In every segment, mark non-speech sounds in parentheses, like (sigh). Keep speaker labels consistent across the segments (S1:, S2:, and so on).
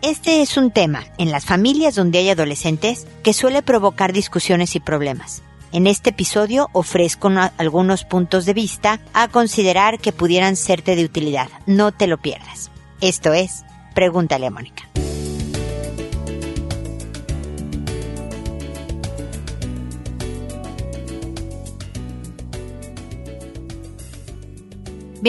S1: Este es un tema en las familias donde hay adolescentes que suele provocar discusiones y problemas. En este episodio ofrezco algunos puntos de vista a considerar que pudieran serte de utilidad. No te lo pierdas. Esto es, pregúntale a Mónica.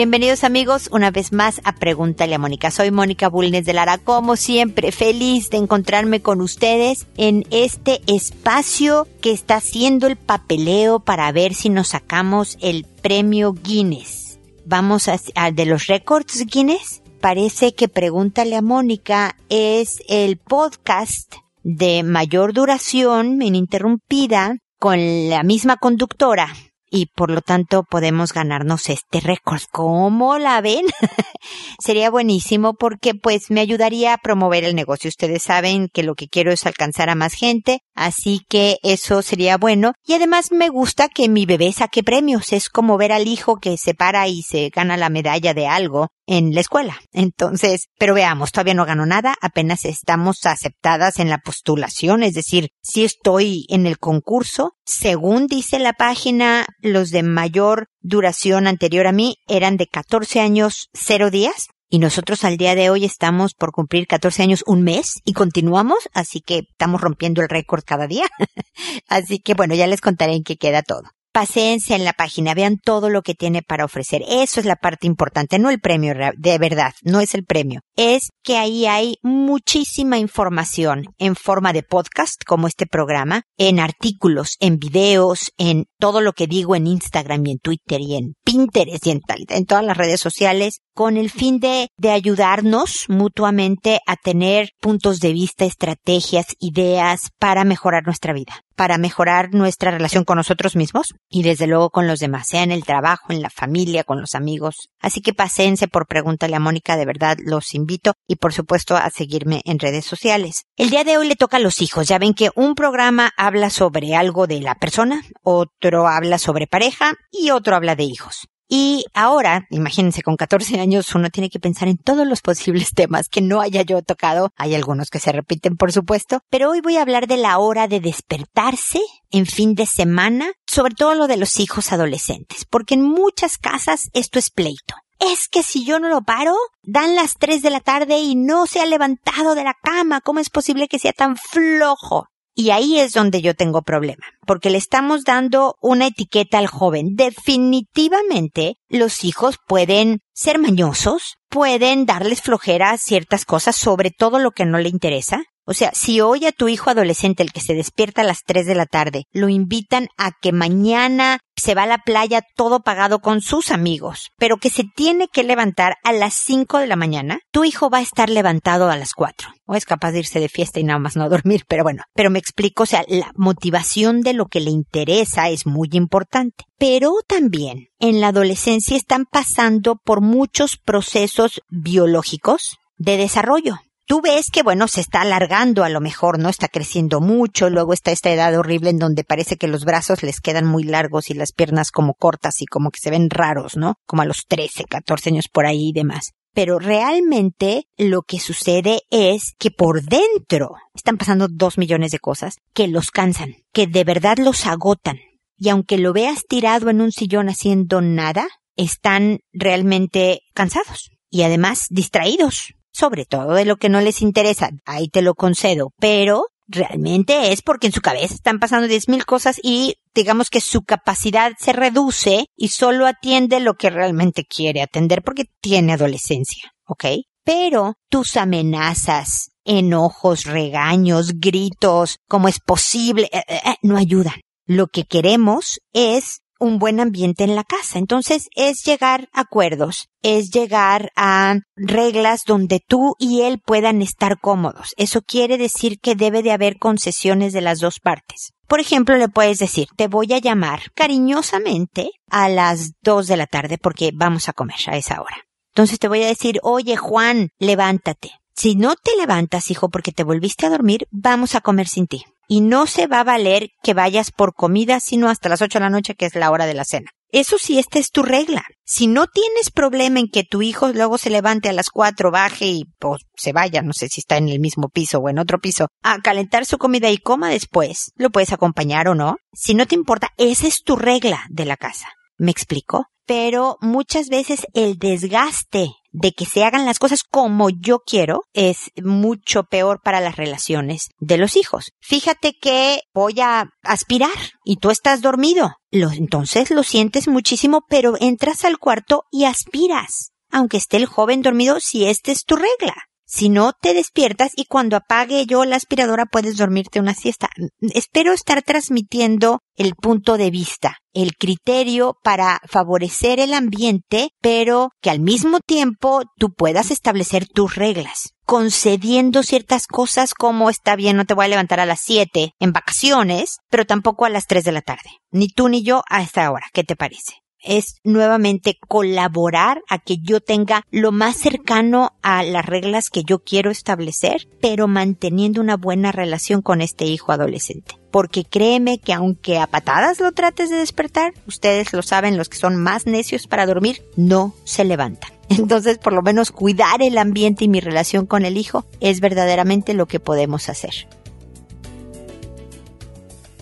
S1: Bienvenidos amigos una vez más a Pregúntale a Mónica. Soy Mónica Bulnes de Lara, como siempre, feliz de encontrarme con ustedes en este espacio que está haciendo el papeleo para ver si nos sacamos el premio Guinness. Vamos a, de los récords Guinness. Parece que Pregúntale a Mónica es el podcast de mayor duración ininterrumpida con la misma conductora y por lo tanto podemos ganarnos este récord. ¿Cómo la ven? (laughs) Sería buenísimo porque pues me ayudaría a promover el negocio. Ustedes saben que lo que quiero es alcanzar a más gente, así que eso sería bueno. Y además me gusta que mi bebé saque premios. Es como ver al hijo que se para y se gana la medalla de algo en la escuela. Entonces, pero veamos, todavía no gano nada, apenas estamos aceptadas en la postulación, es decir, si estoy en el concurso, según dice la página, los de mayor duración anterior a mí eran de 14 años 0 días. Y nosotros al día de hoy estamos por cumplir 14 años un mes y continuamos, así que estamos rompiendo el récord cada día. (laughs) así que bueno, ya les contaré en qué queda todo paciencia en la página, vean todo lo que tiene para ofrecer. Eso es la parte importante, no el premio de verdad, no es el premio. Es que ahí hay muchísima información en forma de podcast, como este programa, en artículos, en videos, en todo lo que digo en Instagram y en Twitter y en Pinterest y en, en todas las redes sociales, con el fin de, de ayudarnos mutuamente a tener puntos de vista, estrategias, ideas para mejorar nuestra vida para mejorar nuestra relación con nosotros mismos y desde luego con los demás, sea en el trabajo, en la familia, con los amigos. Así que pasense por Pregúntale a Mónica, de verdad los invito y por supuesto a seguirme en redes sociales. El día de hoy le toca a los hijos. Ya ven que un programa habla sobre algo de la persona, otro habla sobre pareja y otro habla de hijos. Y ahora, imagínense, con 14 años uno tiene que pensar en todos los posibles (laughs) temas que no haya yo tocado. Hay algunos que se repiten, por supuesto, pero hoy voy a hablar de la hora de despertarse en fin de semana, sobre todo lo de los hijos adolescentes, porque en muchas casas esto es pleito. Es que si yo no lo paro, dan las 3 de la tarde y no se ha levantado de la cama. ¿Cómo es posible que sea tan flojo? Y ahí es donde yo tengo problema, porque le estamos dando una etiqueta al joven. Definitivamente los hijos pueden ser mañosos, pueden darles flojera a ciertas cosas, sobre todo lo que no le interesa, o sea, si hoy a tu hijo adolescente, el que se despierta a las 3 de la tarde, lo invitan a que mañana se va a la playa todo pagado con sus amigos, pero que se tiene que levantar a las 5 de la mañana, tu hijo va a estar levantado a las 4. O es capaz de irse de fiesta y nada más no (laughs) dormir, pero bueno, pero me explico, o sea, la motivación de lo que le interesa es muy importante. Pero también en la adolescencia están pasando por muchos procesos biológicos de desarrollo tú ves que, bueno, se está alargando a lo mejor, ¿no? Está creciendo mucho, luego está esta edad horrible en donde parece que los brazos les quedan muy largos y las piernas como cortas y como que se ven raros, ¿no? Como a los 13, 14 años por ahí y demás. Pero realmente lo que sucede es que por dentro están pasando dos millones de cosas que los cansan, que de verdad los agotan. Y aunque lo veas tirado en un sillón haciendo nada, están realmente cansados y además distraídos sobre todo de lo que no les interesa, ahí te lo concedo, pero realmente es porque en su cabeza están pasando diez mil cosas y digamos que su capacidad se reduce y solo atiende lo que realmente quiere atender porque tiene adolescencia, ¿ok? Pero tus amenazas, enojos, regaños, gritos, como es posible, eh, eh, eh, no ayudan. Lo que queremos es un buen ambiente en la casa. Entonces es llegar a acuerdos, es llegar a reglas donde tú y él puedan estar cómodos. Eso quiere decir que debe de haber concesiones de las dos partes. Por ejemplo, le puedes decir, te voy a llamar cariñosamente a las dos de la tarde porque vamos a comer a esa hora. Entonces te voy a decir, oye Juan, levántate. Si no te levantas, hijo, porque te volviste a dormir, vamos a comer sin ti y no se va a valer que vayas por comida sino hasta las 8 de la noche que es la hora de la cena. Eso sí, esta es tu regla. Si no tienes problema en que tu hijo luego se levante a las cuatro, baje y pues, se vaya, no sé si está en el mismo piso o en otro piso, a calentar su comida y coma después, lo puedes acompañar o no. Si no te importa, esa es tu regla de la casa. ¿Me explico? Pero muchas veces el desgaste de que se hagan las cosas como yo quiero es mucho peor para las relaciones de los hijos. Fíjate que voy a aspirar y tú estás dormido. entonces lo sientes muchísimo, pero entras al cuarto y aspiras. Aunque esté el joven dormido, si esta es tu regla. Si no, te despiertas y cuando apague yo la aspiradora puedes dormirte una siesta. Espero estar transmitiendo el punto de vista, el criterio para favorecer el ambiente, pero que al mismo tiempo tú puedas establecer tus reglas concediendo ciertas cosas como está bien, no te voy a levantar a las 7 en vacaciones, pero tampoco a las 3 de la tarde. Ni tú ni yo a esta hora. ¿Qué te parece? Es nuevamente colaborar a que yo tenga lo más cercano a las reglas que yo quiero establecer, pero manteniendo una buena relación con este hijo adolescente. Porque créeme que aunque a patadas lo trates de despertar, ustedes lo saben, los que son más necios para dormir, no se levantan. (laughs) Entonces, por lo menos cuidar el ambiente y mi relación con el hijo es verdaderamente lo que podemos hacer.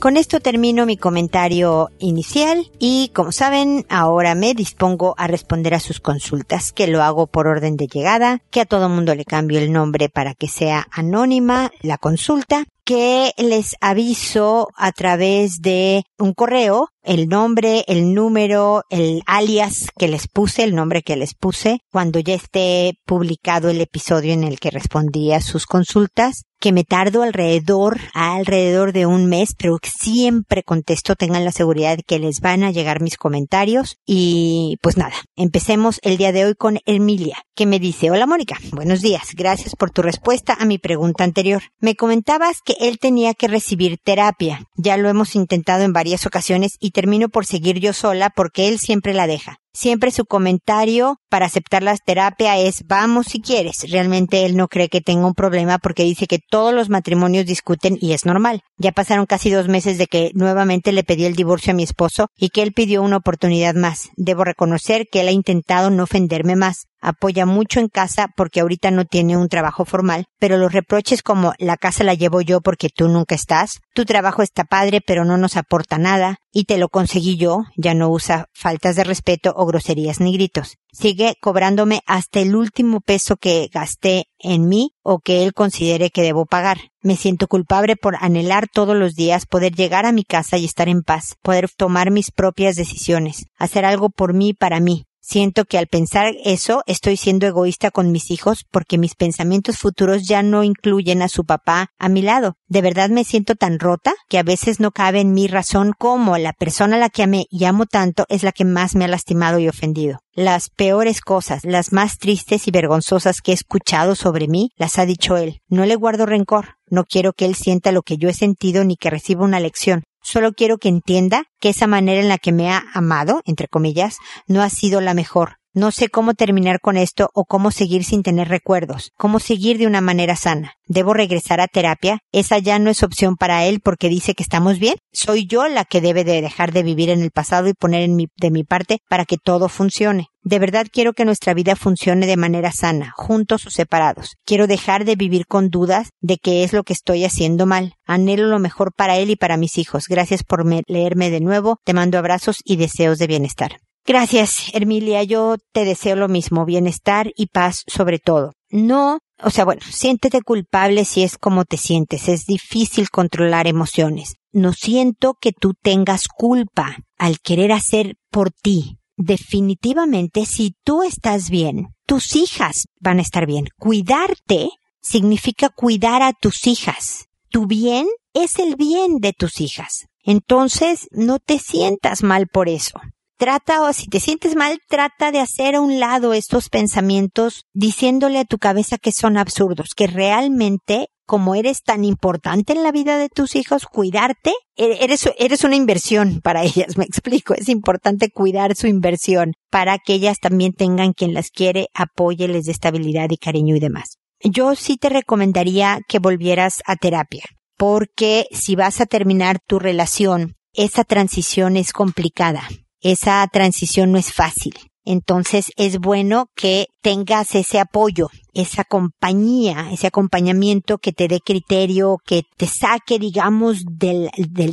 S1: Con esto termino mi comentario inicial y como saben, ahora me dispongo a responder a sus consultas, que lo hago por orden de llegada, que a todo mundo le cambio el nombre para que sea anónima la consulta que les aviso a través de un correo el nombre, el número, el alias que les puse, el nombre que les puse, cuando ya esté publicado el episodio en el que respondí a sus consultas, que me tardo alrededor, alrededor de un mes, pero siempre contesto, tengan la seguridad de que les van a llegar mis comentarios. Y pues nada, empecemos el día de hoy con Emilia, que me dice, hola Mónica, buenos días, gracias por tu respuesta a mi pregunta anterior. Me comentabas que él tenía que recibir terapia. Ya lo hemos intentado en varias ocasiones y termino por seguir yo sola porque él siempre la deja. Siempre su comentario para aceptar la terapia es vamos si quieres. Realmente él no cree que tenga un problema porque dice que todos los matrimonios discuten y es normal. Ya pasaron casi dos meses de que nuevamente le pedí el divorcio a mi esposo y que él pidió una oportunidad más. Debo reconocer que él ha intentado no ofenderme más apoya mucho en casa porque ahorita no tiene un trabajo formal, pero los reproches como la casa la llevo yo porque tú nunca estás, tu trabajo está padre pero no nos aporta nada, y te lo conseguí yo, ya no usa faltas de respeto o groserías ni gritos. Sigue cobrándome hasta el último peso que gasté en mí o que él considere que debo pagar. Me siento culpable por anhelar todos los días poder llegar a mi casa y estar en paz, poder tomar mis propias decisiones, hacer algo por mí para mí. Siento que al pensar eso estoy siendo egoísta con mis hijos porque mis pensamientos futuros ya no incluyen a su papá a mi lado. De verdad me siento tan rota que a veces no cabe en mi razón como la persona a la que amé y amo tanto es la que más me ha lastimado y ofendido. Las peores cosas, las más tristes y vergonzosas que he escuchado sobre mí, las ha dicho él. No le guardo rencor. No quiero que él sienta lo que yo he sentido ni que reciba una lección. Solo quiero que entienda que esa manera en la que me ha amado, entre comillas, no ha sido la mejor. No sé cómo terminar con esto o cómo seguir sin tener recuerdos, cómo seguir de una manera sana. ¿Debo regresar a terapia? Esa ya no es opción para él porque dice que estamos bien. Soy yo la que debe de dejar de vivir en el pasado y poner en mi, de mi parte para que todo funcione. De verdad quiero que nuestra vida funcione de manera sana, juntos o separados. Quiero dejar de vivir con dudas de qué es lo que estoy haciendo mal. Anhelo lo mejor para él y para mis hijos. Gracias por leerme de nuevo. Te mando abrazos y deseos de bienestar. Gracias, Ermilia. Yo te deseo lo mismo, bienestar y paz sobre todo. No, o sea, bueno, siéntete culpable si es como te sientes. Es difícil controlar emociones. No siento que tú tengas culpa al querer hacer por ti. Definitivamente, si tú estás bien, tus hijas van a estar bien. Cuidarte significa cuidar a tus hijas. Tu bien es el bien de tus hijas. Entonces, no te sientas mal por eso trata o si te sientes mal, trata de hacer a un lado estos pensamientos diciéndole a tu cabeza que son absurdos, que realmente como eres tan importante en la vida de tus hijos, cuidarte, e-, eres, eres una inversión para ellas, (laughs) me explico, es importante cuidar su inversión para que ellas también tengan quien las quiere, apoye, les dé estabilidad y cariño y demás. Yo sí te recomendaría que volvieras a terapia, porque si vas a terminar tu relación, esa transición es complicada esa transición no es fácil. Entonces es bueno que tengas ese apoyo, esa compañía, ese acompañamiento que te dé criterio, que te saque, digamos, del,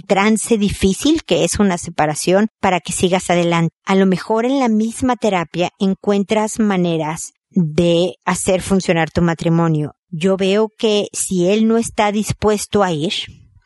S1: trance difícil que es una separación para que sigas adelante. A lo mejor en la misma terapia encuentras maneras de hacer funcionar tu matrimonio. Yo veo que si él no está dispuesto a ir,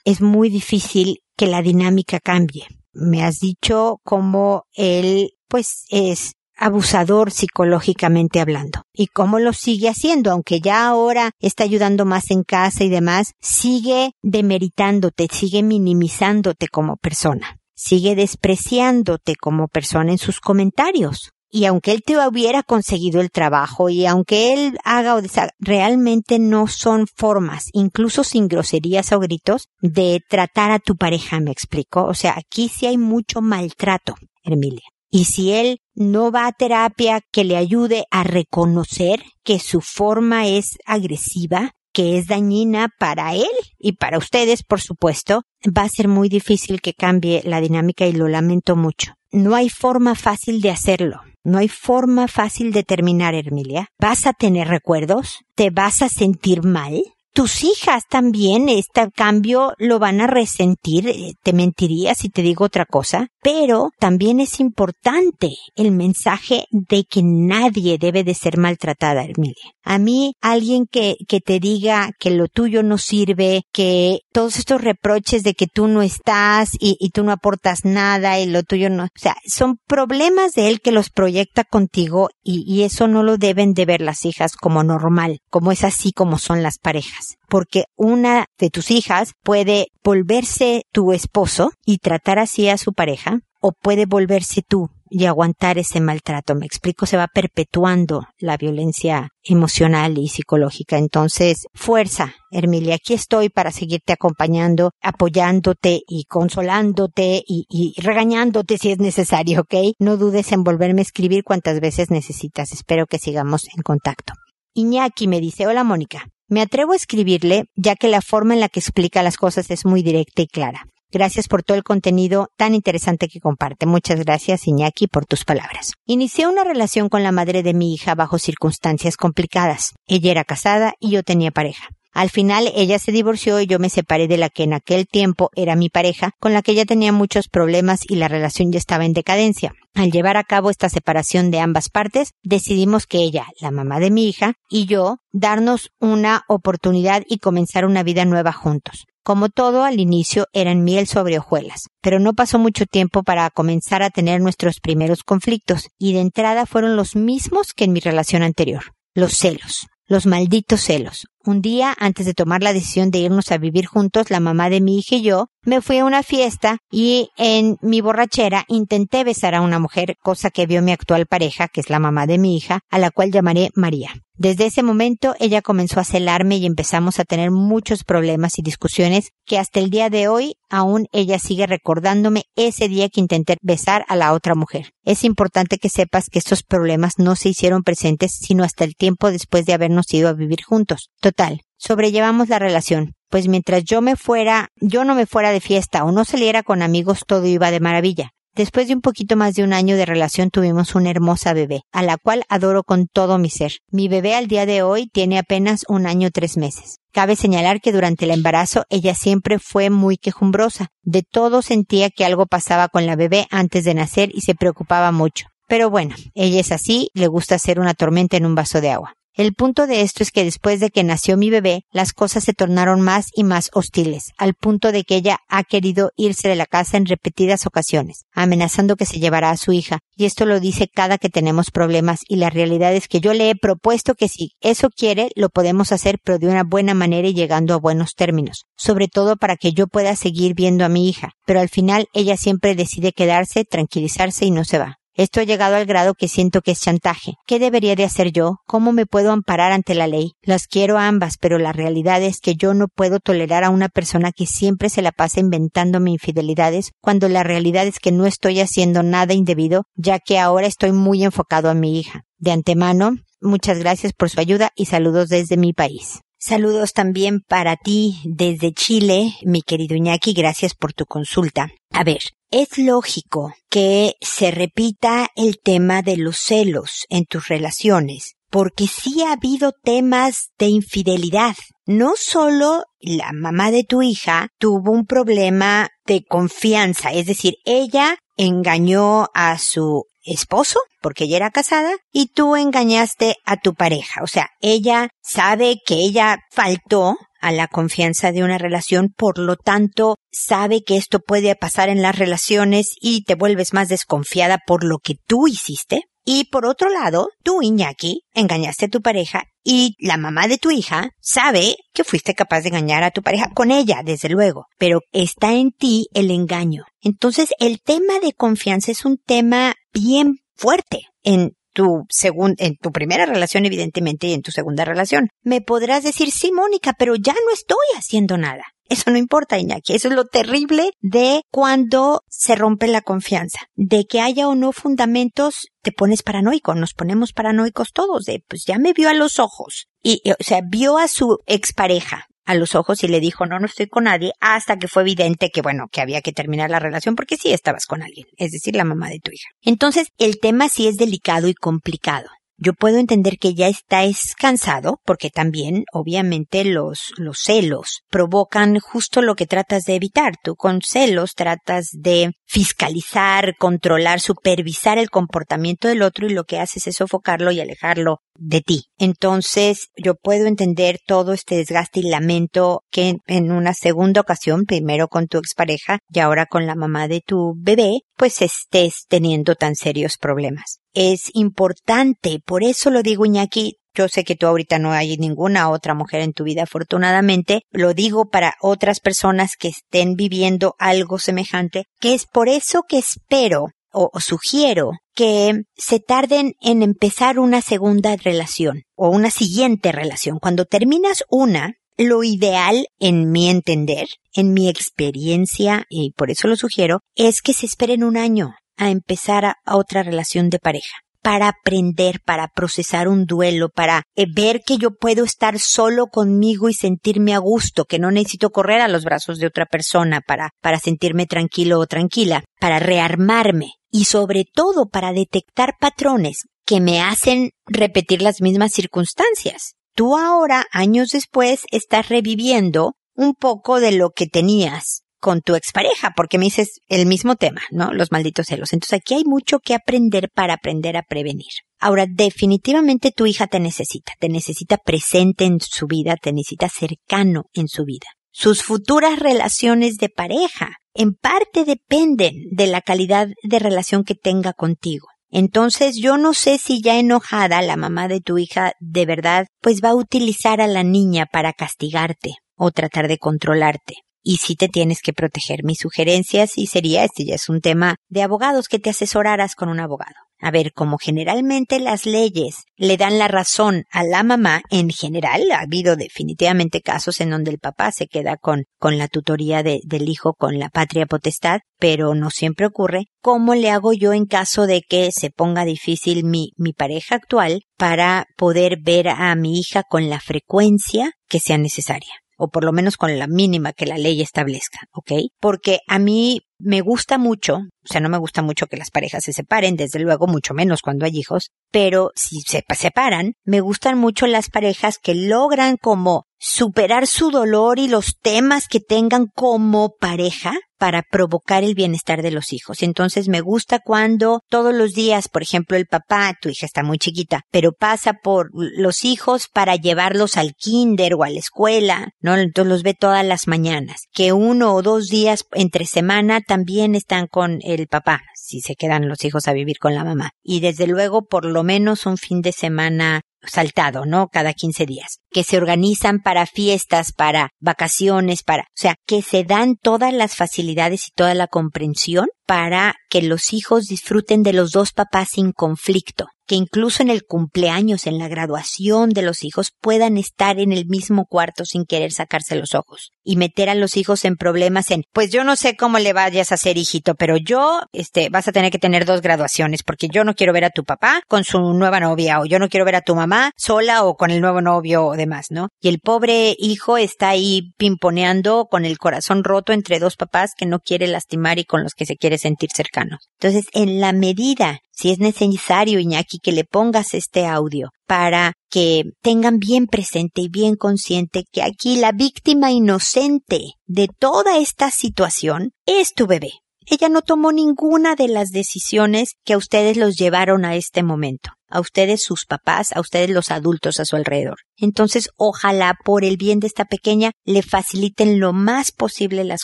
S1: es muy difícil que la dinámica cambie. Me has dicho cómo él pues es abusador psicológicamente hablando. Y cómo lo sigue haciendo, aunque ya ahora está ayudando más en casa y demás, sigue demeritándote, sigue minimizándote como persona, sigue despreciándote como persona en sus comentarios. Y aunque él te hubiera conseguido el trabajo y aunque él haga o deshaga, realmente no son formas, incluso sin groserías o gritos, de tratar a tu pareja, me explico. O sea, aquí sí hay mucho maltrato, Emilia. Y si él no va a terapia que le ayude a reconocer que su forma es agresiva, que es dañina para él y para ustedes, por supuesto, va a ser muy difícil que cambie la dinámica y lo lamento mucho. No hay forma fácil de hacerlo. No hay forma fácil de terminar, Emilia. Vas a tener recuerdos, te vas a sentir mal, tus hijas también este cambio lo van a resentir, eh, te mentiría si te digo otra cosa, pero también es importante el mensaje de que nadie debe de ser maltratada, Emilia. A mí, alguien que, que te diga que lo tuyo no sirve, que todos estos reproches de que tú no estás y, y tú no aportas nada y lo tuyo no, o sea, son problemas de él que los proyecta contigo y, y eso no lo deben de ver las hijas como normal, como es así como son las parejas porque una de tus hijas puede volverse tu esposo y tratar así a su pareja, o puede volverse tú y aguantar ese maltrato. Me explico, se va perpetuando la violencia emocional y psicológica. Entonces, fuerza, Hermilia, aquí estoy para seguirte acompañando, apoyándote y consolándote y, y, regañándote si es necesario, ¿ok? No dudes en volverme a escribir cuantas veces necesitas. Espero que sigamos en contacto. Iñaki me dice, hola Mónica, me atrevo a escribirle ya que la forma en la que explica las cosas es muy directa y clara. Gracias por todo el contenido tan interesante que comparte. Muchas gracias, Iñaki, por tus palabras. Inicié una relación con la madre de mi hija bajo circunstancias complicadas. Ella era casada y yo tenía pareja. Al final ella se divorció y yo me separé de la que en aquel tiempo era mi pareja, con la que ya tenía muchos problemas y la relación ya estaba en decadencia. Al llevar a cabo esta separación de ambas partes, decidimos que ella, la mamá de mi hija, y yo darnos una oportunidad y comenzar una vida nueva juntos. Como todo, al inicio eran miel sobre hojuelas, pero no pasó mucho tiempo para comenzar a tener nuestros primeros conflictos, y de entrada fueron los mismos que en mi relación anterior. Los celos. Los malditos celos. Un día, antes de tomar la decisión de irnos a vivir juntos, la mamá de mi hija y yo, me fui a una fiesta y en mi borrachera intenté besar a una mujer, cosa que vio mi actual pareja, que es la mamá de mi hija, a la cual llamaré María. Desde ese momento ella comenzó a celarme y empezamos a tener muchos problemas y discusiones que hasta el día de hoy aún ella sigue recordándome ese día que intenté besar a la otra mujer. Es importante que sepas que estos problemas no se hicieron presentes sino hasta el tiempo después de habernos ido a vivir juntos. Total, sobrellevamos la relación, pues mientras yo me fuera, yo no me fuera de fiesta o no saliera con amigos, todo iba de maravilla. Después de un poquito más de un año de relación tuvimos una hermosa bebé, a la cual adoro con todo mi ser. Mi bebé al día de hoy tiene apenas un año tres meses. Cabe señalar que durante el embarazo ella siempre fue muy quejumbrosa. De todo sentía que algo pasaba con la bebé antes de nacer y se preocupaba mucho. Pero bueno, ella es así, le gusta hacer una tormenta en un vaso de agua. El punto de esto es que después de que nació mi bebé, las cosas se tornaron más y más hostiles, al punto de que ella ha querido irse de la casa en repetidas ocasiones, amenazando que se llevará a su hija, y esto lo dice cada que tenemos problemas, y la realidad es que yo le he propuesto que si eso quiere, lo podemos hacer, pero de una buena manera y llegando a buenos términos, sobre todo para que yo pueda seguir viendo a mi hija, pero al final ella siempre decide quedarse, tranquilizarse y no se va. Esto ha llegado al grado que siento que es chantaje. ¿Qué debería de hacer yo? ¿Cómo me puedo amparar ante la ley? Las quiero ambas, pero la realidad es que yo no puedo tolerar a una persona que siempre se la pasa inventándome infidelidades, cuando la realidad es que no estoy haciendo nada indebido, ya que ahora estoy muy enfocado a mi hija. De antemano, muchas gracias por su ayuda y saludos desde mi país. Saludos también para ti desde Chile, mi querido Iñaki, gracias por tu consulta. A ver, es lógico que se repita el tema de los celos en tus relaciones, porque sí ha habido temas de infidelidad. No solo la mamá de tu hija tuvo un problema de confianza, es decir, ella engañó a su esposo, porque ella era casada, y tú engañaste a tu pareja. O sea, ella sabe que ella faltó a la confianza de una relación, por lo tanto, sabe que esto puede pasar en las relaciones y te vuelves más desconfiada por lo que tú hiciste. Y por otro lado, tú, Iñaki, engañaste a tu pareja y la mamá de tu hija sabe que fuiste capaz de engañar a tu pareja con ella, desde luego, pero está en ti el engaño. Entonces, el tema de confianza es un tema bien fuerte en tu segunda, en tu primera relación, evidentemente, y en tu segunda relación. Me podrás decir, sí, Mónica, pero ya no estoy haciendo nada. Eso no importa, Iñaki. Eso es lo terrible de cuando se rompe la confianza. De que haya o no fundamentos, te pones paranoico. Nos ponemos paranoicos todos. De, pues ya me vio a los ojos. Y, o sea, vio a su expareja a los ojos y le dijo, no, no estoy con nadie, hasta que fue evidente que, bueno, que había que terminar la relación porque sí estabas con alguien, es decir, la mamá de tu hija. Entonces, el tema sí es delicado y complicado. Yo puedo entender que ya está cansado porque también, obviamente, los, los celos provocan justo lo que tratas de evitar. Tú con celos tratas de fiscalizar, controlar, supervisar el comportamiento del otro y lo que haces es sofocarlo y alejarlo de ti. Entonces, yo puedo entender todo este desgaste y lamento que en una segunda ocasión, primero con tu expareja y ahora con la mamá de tu bebé, pues estés teniendo tan serios problemas es importante. Por eso lo digo, Iñaki, yo sé que tú ahorita no hay ninguna otra mujer en tu vida, afortunadamente. Lo digo para otras personas que estén viviendo algo semejante, que es por eso que espero o, sugiero que se tarden en empezar una segunda relación o una siguiente relación. Cuando terminas una, lo ideal, en mi entender, en mi experiencia, y por eso lo sugiero, es que se esperen un año a empezar a, otra relación de pareja para aprender, para procesar un duelo, para eh, ver que yo puedo estar solo conmigo y sentirme a gusto, que no necesito correr a los brazos de otra persona para, para sentirme tranquilo o tranquila, para rearmarme y sobre todo para detectar patrones que me hacen repetir las mismas circunstancias. Tú ahora, años después, estás reviviendo un poco de lo que tenías con tu expareja, porque me dices el mismo tema, ¿no? Los malditos celos. Entonces aquí hay mucho que aprender para aprender a prevenir. Ahora, definitivamente tu hija te necesita, te necesita presente en su vida, te necesita cercano en su vida. Sus futuras relaciones de pareja en parte dependen de la calidad de relación que tenga contigo. Entonces yo no sé si ya enojada la mamá de tu hija de verdad pues va a utilizar a la niña para castigarte o tratar de controlarte y si te tienes que proteger. Mi sugerencia sí sería, este ya es un tema de abogados, que te asesoraras con un abogado. A ver, como generalmente las leyes le dan la razón a la mamá, en general ha habido definitivamente casos en donde el papá se queda con, con la tutoría de, del hijo con la patria potestad, pero no siempre ocurre. ¿Cómo le hago yo en caso de que se ponga difícil mi, mi pareja actual para poder ver a mi hija con la frecuencia que sea necesaria? O por lo menos con la mínima que la ley establezca, ¿ok? Porque a mí me gusta mucho, o sea, no me gusta mucho que las parejas se separen, desde luego, mucho menos cuando hay hijos, pero si se separan, me gustan mucho las parejas que logran como superar su dolor y los temas que tengan como pareja para provocar el bienestar de los hijos. Entonces me gusta cuando todos los días, por ejemplo, el papá, tu hija está muy chiquita, pero pasa por los hijos para llevarlos al kinder o a la escuela, ¿no? Entonces los ve todas las mañanas. Que uno o dos días entre semana también están con el papá, si se quedan los hijos a vivir con la mamá. Y desde luego por lo menos un fin de semana saltado, ¿no? Cada 15 días, que se organizan para fiestas, para vacaciones, para, o sea, que se dan todas las facilidades y toda la comprensión para que los hijos disfruten de los dos papás sin conflicto que incluso en el cumpleaños, en la graduación de los hijos, puedan estar en el mismo cuarto sin querer sacarse los ojos y meter a los hijos en problemas en, pues yo no sé cómo le vayas a hacer hijito, pero yo, este, vas a tener que tener dos graduaciones porque yo no quiero ver a tu papá con su nueva novia o yo no quiero ver a tu mamá sola o con el nuevo novio o demás, ¿no? Y el pobre hijo está ahí pimponeando con el corazón roto entre dos papás que no quiere lastimar y con los que se quiere sentir cercano. Entonces, en la medida si es necesario, Iñaki, que le pongas este audio para que tengan bien presente y bien consciente que aquí la víctima inocente de toda esta situación es tu bebé. Ella no tomó ninguna de las decisiones que a ustedes los llevaron a este momento a ustedes sus papás, a ustedes los adultos a su alrededor. Entonces, ojalá por el bien de esta pequeña le faciliten lo más posible las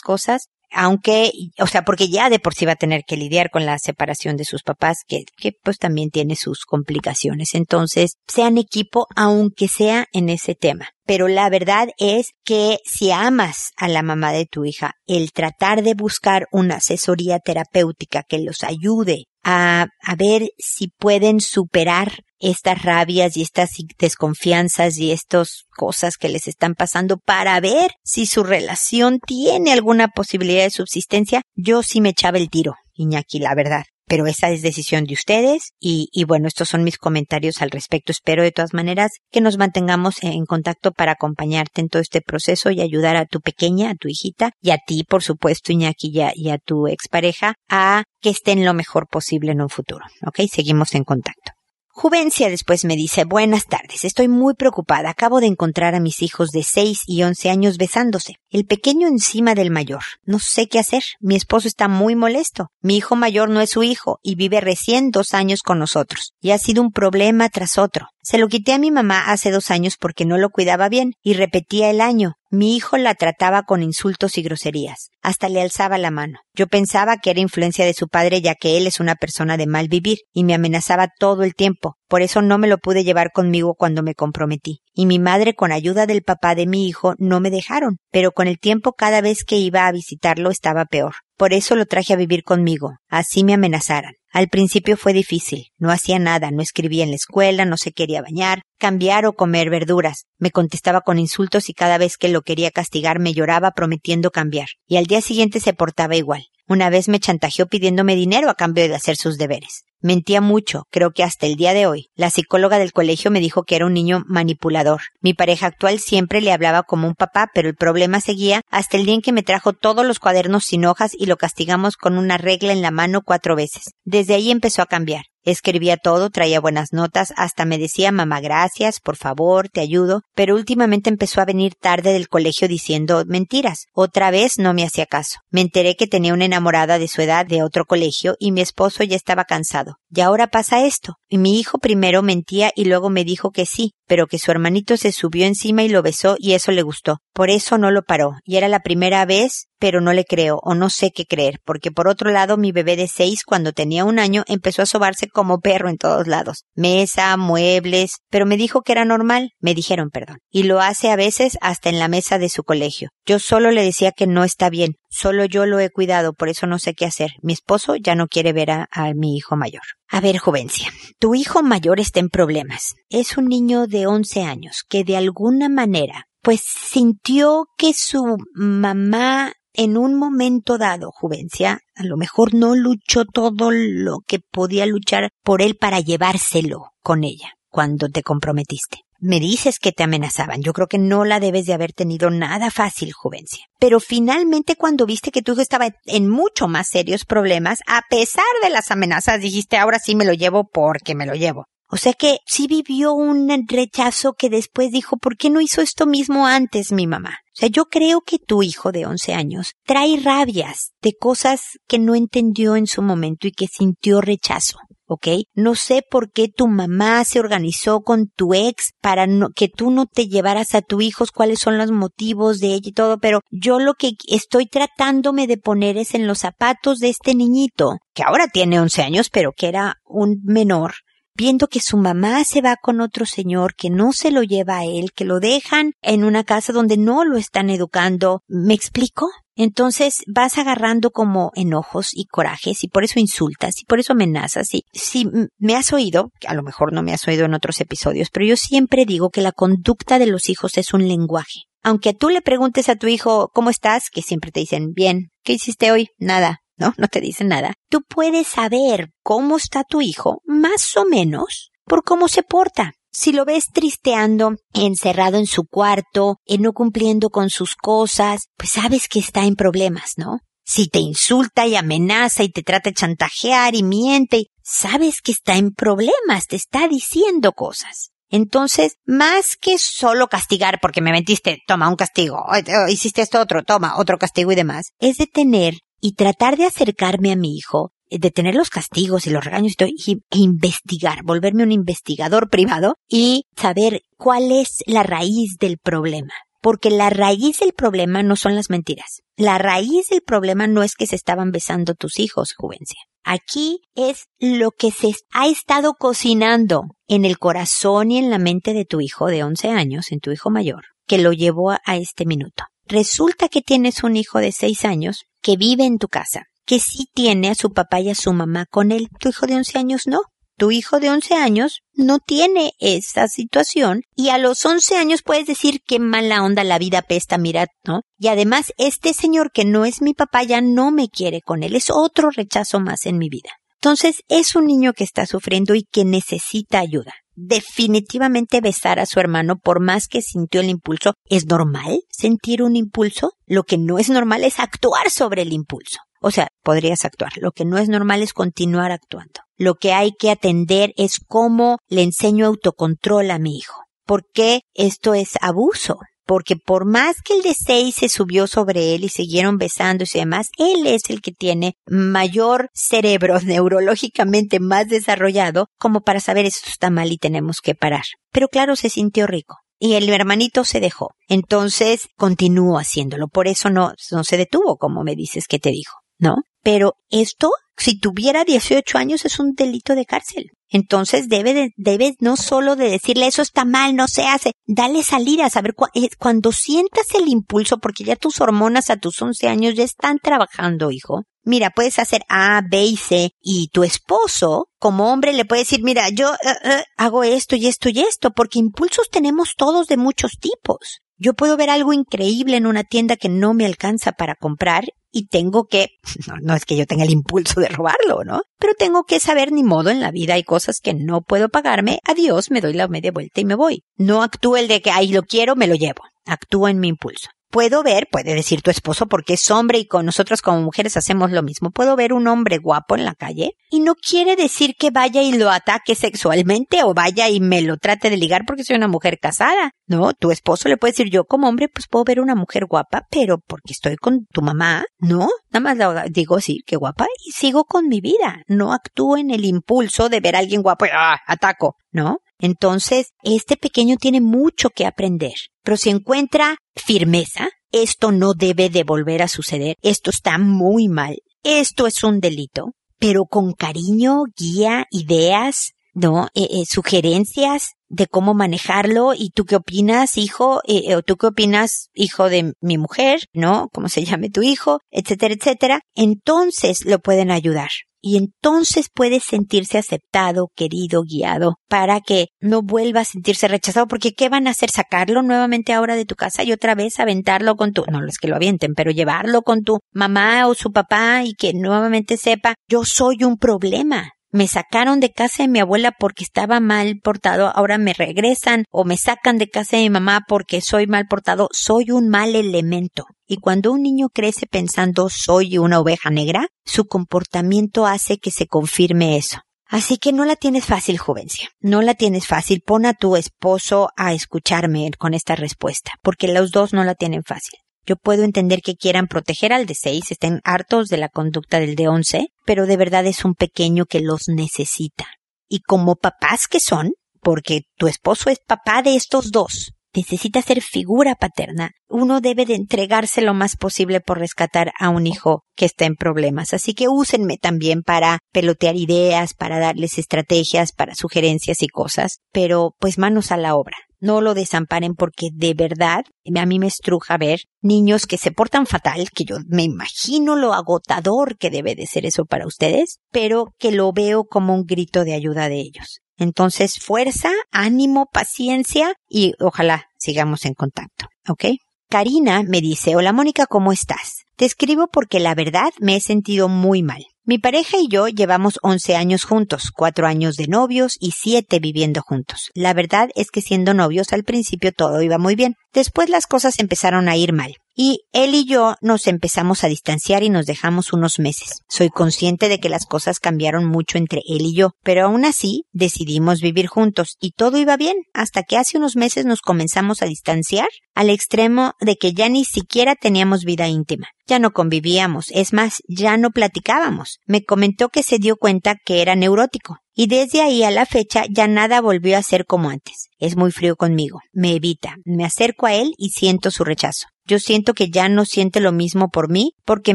S1: cosas aunque, o sea, porque ya de por sí va a tener que lidiar con la separación de sus papás, que, que pues también tiene sus complicaciones. Entonces, sean equipo, aunque sea en ese tema. Pero la verdad es que si amas a la mamá de tu hija, el tratar de buscar una asesoría terapéutica que los ayude a, a ver si pueden superar estas rabias y estas desconfianzas y estas cosas que les están pasando para ver si su relación tiene alguna posibilidad de subsistencia, yo sí me echaba el tiro, Iñaki, la verdad pero esa es decisión de ustedes y, y, bueno, estos son mis comentarios al respecto. Espero de todas maneras que nos mantengamos en contacto para acompañarte en todo este proceso y ayudar a tu pequeña, a tu hijita y a ti, por supuesto, Iñaki, y y a tu expareja a que estén lo mejor posible en un futuro. ¿Ok? Seguimos en contacto. Juvencia después me dice, buenas tardes, estoy muy preocupada, acabo de encontrar a mis hijos de 6 y 11 años besándose, el pequeño encima del mayor. No sé qué hacer, mi esposo está muy molesto, mi hijo mayor no es su hijo y vive recién dos años con nosotros, y ha sido un problema tras otro. Se lo quité a mi mamá hace dos años porque no lo cuidaba bien y repetía el año. Mi hijo la trataba con insultos y groserías. Hasta le alzaba la mano. Yo pensaba que era influencia de su padre ya que él es una persona de mal vivir y me amenazaba todo el tiempo. Por eso no me lo pude llevar conmigo cuando me comprometí. Y mi madre con ayuda del papá de mi hijo no me dejaron. Pero con el tiempo cada vez que iba a visitarlo estaba peor. Por eso lo traje a vivir conmigo. Así me amenazaran. Al principio fue difícil, no hacía nada, no escribía en la escuela, no se quería bañar, cambiar o comer verduras. Me contestaba con insultos y cada vez que lo quería castigar me lloraba prometiendo cambiar. Y al día siguiente se portaba igual. Una vez me chantajeó pidiéndome dinero a cambio de hacer sus deberes. Mentía mucho, creo que hasta el día de hoy. La psicóloga del colegio me dijo que era un niño manipulador. Mi pareja actual siempre le hablaba como un papá, pero el problema seguía hasta el día en que me trajo todos los cuadernos sin hojas y lo castigamos con una regla en la mano cuatro veces. Desde ahí empezó a cambiar. Escribía todo, traía buenas notas, hasta me decía mamá gracias, por favor, te ayudo, pero últimamente empezó a venir tarde del colegio diciendo mentiras. Otra vez no me hacía caso. Me enteré que tenía una enamorada de su edad de otro colegio y mi esposo ya estaba cansado. Y ahora pasa esto. Y mi hijo primero mentía y luego me dijo que sí, pero que su hermanito se subió encima y lo besó y eso le gustó. Por eso no lo paró. Y era la primera vez, pero no le creo o no sé qué creer, porque por otro lado mi bebé de seis, cuando tenía un año, empezó a sobarse como perro en todos lados. Mesa, muebles, pero me dijo que era normal, me dijeron perdón. Y lo hace a veces hasta en la mesa de su colegio. Yo solo le decía que no está bien, solo yo lo he cuidado, por eso no sé qué hacer. Mi esposo ya no quiere ver a, mi hijo mayor. A ver, Juvencia, tu hijo mayor está en problemas. Es un niño de 11 años que de alguna manera, pues sintió que su mamá en un momento dado, Juvencia, a lo mejor no luchó todo lo que podía luchar por él para llevárselo con ella cuando te comprometiste. Me dices que te amenazaban. Yo creo que no la debes de haber tenido nada fácil, Juvencia. Pero finalmente cuando viste que tu hijo estaba en mucho más serios problemas, a pesar de las amenazas, dijiste ahora sí me lo llevo porque me lo llevo. O sea que sí vivió un rechazo que después dijo, ¿por qué no hizo esto mismo antes mi mamá? O sea, yo creo que tu hijo de 11 años trae rabias de cosas que no entendió en su momento y que sintió rechazo. ¿ok? No sé por qué tu mamá se organizó con tu ex para que tú no te llevaras a tu hijo, cuáles son los motivos de ella y todo, pero yo lo que estoy tratándome de poner es en los zapatos de este niñito, que ahora tiene 11 años, pero que era un menor, viendo que su mamá se va con otro señor, que no se lo lleva a él, que lo dejan en una casa donde no lo están educando. ¿Me explico? Entonces vas agarrando como enojos y corajes y por eso insultas y por eso amenazas y si me has oído, a lo mejor no me has oído en otros episodios, pero yo siempre digo que la conducta de los hijos es un lenguaje. Aunque tú le preguntes a tu hijo ¿cómo estás? que siempre te dicen bien. ¿Qué hiciste hoy? Nada. ¿No? No te dicen nada. Tú puedes saber cómo está tu hijo, más o menos, por cómo se porta. Si lo ves tristeando, encerrado en su cuarto, en no cumpliendo con sus cosas, pues sabes que está en problemas, ¿no? Si te insulta y amenaza y te trata de chantajear y miente, sabes que está en problemas, te está diciendo cosas. Entonces, más que solo castigar porque me mentiste, toma un castigo, hiciste esto otro, toma otro castigo y demás, es detener y tratar de acercarme a mi hijo, eh, de tener los castigos y los regaños y, e investigar, volverme un investigador privado y saber cuál es la raíz del problema. Porque la raíz del problema no son las mentiras. La raíz del problema no es que se estaban besando tus hijos, juvencia. Aquí es lo que se ha estado cocinando en el corazón y en la mente de tu hijo de 11 años, en tu hijo mayor, que lo llevó a este minuto. Resulta que tienes un hijo de 6 años que vive en tu casa, que sí tiene a su papá y a su mamá con él. Tu hijo de 11 años no. Tu hijo de 11 años no tiene esa situación y a los 11 años puedes decir qué mala onda la vida pesta, mira, ¿no? Y además este señor que no es mi papá ya no me quiere con él, es otro rechazo más en mi vida. Entonces es un niño que está sufriendo y que necesita ayuda definitivamente besar a su hermano por más que sintió el impulso. ¿Es normal sentir un impulso? Lo que no es normal es actuar sobre el impulso. O sea, podrías actuar. Lo que no es normal es continuar actuando. Lo que hay que atender es cómo le enseño autocontrol a mi hijo. Porque esto es abuso porque por más que el de seis se subió sobre él y siguieron besándose y demás, él es el que tiene mayor cerebro (laughs) neurológicamente más desarrollado como para saber esto está mal y tenemos que parar. Pero claro, se sintió rico. Y el hermanito se dejó. Entonces continuó haciéndolo. Por eso no, no se detuvo, como me dices que te dijo. ¿No? Pero esto, si tuviera 18 años, es un delito de cárcel. Entonces debe de, debes no solo de decirle eso está mal, no se hace, dale salida, saber eh, cuando sientas el impulso, porque ya tus hormonas a tus 11 años ya están trabajando, hijo. Mira, puedes hacer A, B y C y tu esposo, como hombre, le puede decir, mira, yo eh, eh, hago esto y esto y esto, porque impulsos tenemos todos de muchos tipos. Yo puedo ver algo increíble en una tienda que no me alcanza para comprar y tengo que, (laughs) no, es que yo tenga el impulso de robarlo, ¿no? Pero tengo que saber ni modo en la vida hay cosas que no puedo pagarme, adiós, me doy la media vuelta y me voy. No actúo el de que ahí lo quiero, me lo llevo. Actúo en mi impulso puedo ver, puede decir tu esposo porque es hombre y con nosotros como mujeres hacemos lo mismo, puedo ver un hombre guapo en la calle y no quiere decir que vaya y lo ataque sexualmente o vaya y me lo trate de ligar porque soy una mujer casada. No, tu esposo le puede decir yo como hombre pues puedo ver una mujer guapa, pero porque estoy con tu mamá, no, nada más digo sí, que guapa y sigo con mi vida, no actúo en el impulso de ver a alguien guapo y ¡ah! ataco, ¿no? Entonces, este pequeño tiene mucho que aprender, pero si encuentra firmeza, esto no debe de volver a suceder, esto está muy mal, esto es un delito, pero con cariño, guía, ideas, ¿no? Eh, eh, sugerencias de cómo manejarlo. Y tú qué opinas, hijo, eh, o tú qué opinas, hijo de mi mujer, ¿no? Como se llame tu hijo, etcétera, etcétera. Entonces lo pueden ayudar y entonces puede sentirse aceptado, querido, guiado, para que no vuelva a sentirse rechazado, porque ¿qué van a hacer? ¿Sacarlo nuevamente ahora de tu casa y otra vez aventarlo con tu, no es que lo avienten, pero llevarlo con tu mamá o su papá y que nuevamente sepa, yo soy un problema, me sacaron de casa de mi abuela porque estaba mal portado, ahora me regresan o me sacan de casa de mi mamá porque soy mal portado, soy un mal elemento. Y cuando un niño crece pensando soy una oveja negra, su comportamiento hace que se confirme eso. Así que no la tienes fácil, jovencia. No la tienes fácil. Pon a tu esposo a escucharme con esta respuesta, porque los dos no la tienen fácil. Yo puedo entender que quieran proteger al de seis, estén hartos de la conducta del de once, pero de verdad es un pequeño que los necesita. Y como papás que son, porque tu esposo es papá de estos dos, necesita ser figura paterna, uno debe de entregarse lo más posible por rescatar a un hijo que está en problemas. Así que úsenme también para pelotear ideas, para darles estrategias, para sugerencias y cosas, pero pues manos a la obra. No lo desamparen porque de verdad a mí me estruja ver niños que se portan fatal, que yo me imagino lo agotador que debe de ser eso para ustedes, pero que lo veo como un grito de ayuda de ellos. Entonces, fuerza, ánimo, paciencia y ojalá sigamos en contacto, ¿ok? Karina me dice, hola Mónica, ¿cómo estás? Te escribo porque la verdad me he sentido muy mal. Mi pareja y yo llevamos 11 años juntos, 4 años de novios y 7 viviendo juntos. La verdad es que siendo novios al principio todo iba muy bien. Después las cosas empezaron a ir mal. Y él y yo nos empezamos a distanciar y nos dejamos unos meses. Soy consciente de que las cosas cambiaron mucho entre él y yo, pero aún así decidimos vivir juntos y todo iba bien hasta que hace unos meses nos comenzamos a distanciar al extremo de que ya ni siquiera teníamos vida íntima. Ya no convivíamos, es más, ya no platicábamos. Me comentó que se dio cuenta que era neurótico y desde ahí a la fecha ya nada volvió a ser como antes. Es muy frío conmigo, me evita, me acerco a él y siento su rechazo. Yo siento que ya no siente lo mismo por mí porque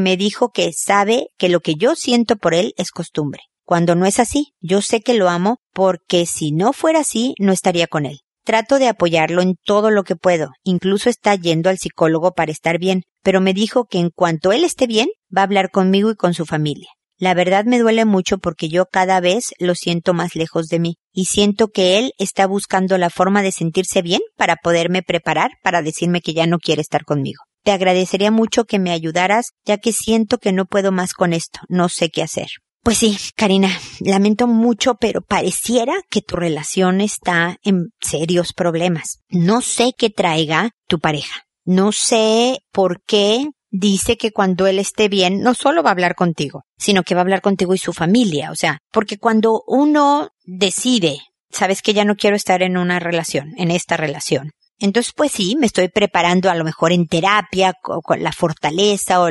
S1: me dijo que sabe que lo que yo siento por él es costumbre. Cuando no es así, yo sé que lo amo porque si no fuera así, no estaría con él. Trato de apoyarlo en todo lo que puedo, incluso está yendo al psicólogo para estar bien, pero me dijo que en cuanto él esté bien, va a hablar conmigo y con su familia. La verdad me duele mucho porque yo cada vez lo siento más lejos de mí y siento que él está buscando la forma de sentirse bien para poderme preparar para decirme que ya no quiere estar conmigo. Te agradecería mucho que me ayudaras ya que siento que no puedo más con esto, no sé qué hacer. Pues sí, Karina, lamento mucho, pero pareciera que tu relación está en serios problemas. No sé qué traiga tu pareja. No sé por qué dice que cuando él esté bien, no solo va a hablar contigo, sino que va a hablar contigo y su familia. O sea, porque cuando uno decide, sabes que ya no quiero estar en una relación, en esta relación. Entonces, pues sí, me estoy preparando a lo mejor en terapia, con la fortaleza o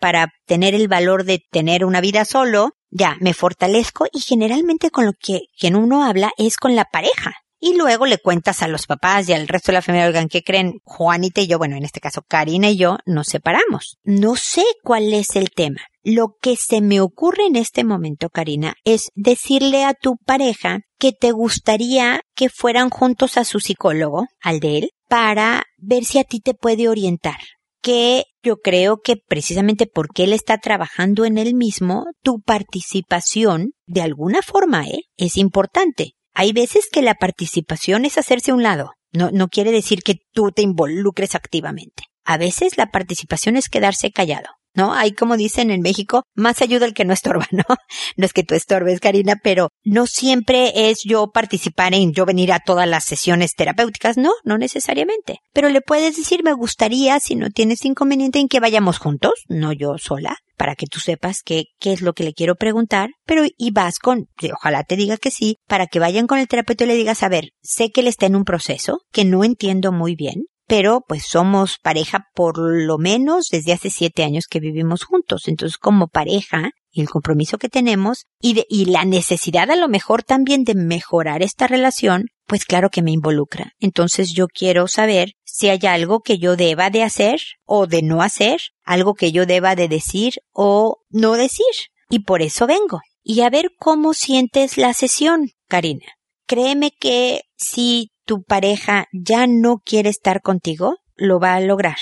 S1: para tener el valor de tener una vida solo. Ya, me fortalezco y generalmente con lo que quien uno habla es con la pareja. Y luego le cuentas a los papás y al resto de la familia, oigan, ¿qué creen? Juanita y yo, bueno, en este caso Karina y yo, nos separamos. No sé cuál es el tema. Lo que se me ocurre en este momento, Karina, es decirle a tu pareja que te gustaría que fueran juntos a su psicólogo, al de él, para ver si a ti te puede orientar que yo creo que precisamente porque él está trabajando en él mismo, tu participación, de alguna forma, ¿eh? es importante. Hay veces que la participación es hacerse a un lado. No, no quiere decir que tú te involucres activamente. A veces la participación es quedarse callado. ¿No? Hay como dicen en México, más ayuda el que no estorba, (laughs) ¿no? No es que tú estorbes, Karina, pero no siempre es yo participar en yo venir a todas las sesiones terapéuticas, no, no necesariamente. Pero le puedes decir, me gustaría, si no tienes inconveniente, en que vayamos juntos, no yo sola para que tú sepas qué, qué es lo que le quiero preguntar, pero y vas con, ojalá te diga que sí, para que vayan con el terapeuta y le digas, a ver, sé que él está en un proceso que no entiendo muy bien, pero pues somos pareja por lo menos desde hace siete años que vivimos juntos. Entonces, como pareja, y el compromiso que tenemos y, de, y la necesidad a lo mejor también de mejorar esta relación, pues claro que me involucra. Entonces yo quiero saber si hay algo que yo deba de hacer o de no hacer, algo que yo deba de decir o no decir. Y por eso vengo. Y a ver cómo sientes la sesión, Karina. Créeme que si tu pareja ya no quiere estar contigo, lo va a lograr.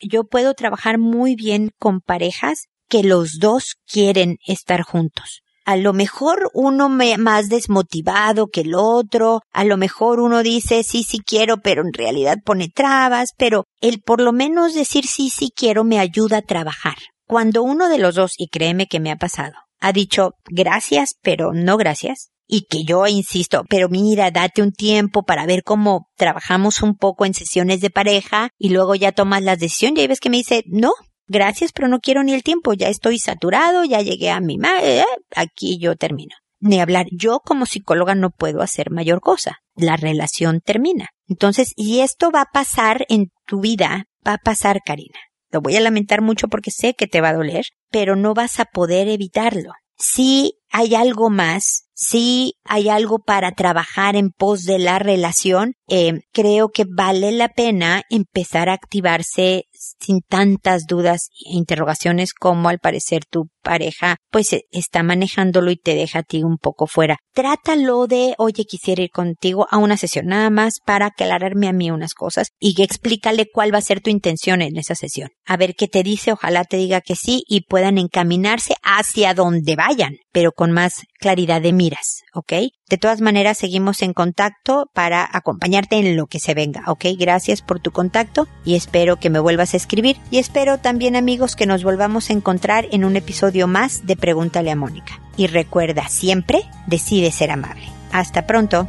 S1: Yo puedo trabajar muy bien con parejas que los dos quieren estar juntos. A lo mejor uno me más desmotivado que el otro, a lo mejor uno dice sí, sí quiero, pero en realidad pone trabas, pero el por lo menos decir sí, sí quiero me ayuda a trabajar. Cuando uno de los dos, y créeme que me ha pasado, ha dicho gracias, pero no gracias, y que yo insisto, pero mira, date un tiempo para ver cómo trabajamos un poco en sesiones de pareja y luego ya tomas la decisión y ahí ves que me dice, no, Gracias, pero no quiero ni el tiempo, ya estoy saturado, ya llegué a mi madre, eh, aquí yo termino. Ni hablar, yo como psicóloga no puedo hacer mayor cosa. La relación termina. Entonces, y esto va a pasar en tu vida, va a pasar, Karina. Lo voy a lamentar mucho porque sé que te va a doler, pero no vas a poder evitarlo. Si hay algo más si hay algo para trabajar en pos de la relación, eh, creo que vale la pena empezar a activarse sin tantas dudas e interrogaciones como al parecer tu pareja pues e, está manejándolo y te deja a ti un poco fuera. Trátalo de, oye, quisiera ir contigo a una sesión nada más para aclararme a mí unas cosas y explícale cuál va a ser tu intención en esa sesión. A ver qué te dice, ojalá te diga que sí y puedan encaminarse hacia donde vayan, pero con más claridad de miras, ¿ok? De todas maneras, seguimos en contacto para acompañarte en lo que se venga, ¿ok? Gracias por tu contacto y espero que me vuelvas a escribir y espero también amigos que nos volvamos a encontrar en un episodio más de Pregúntale a Mónica. Y recuerda siempre, decide ser amable. Hasta pronto.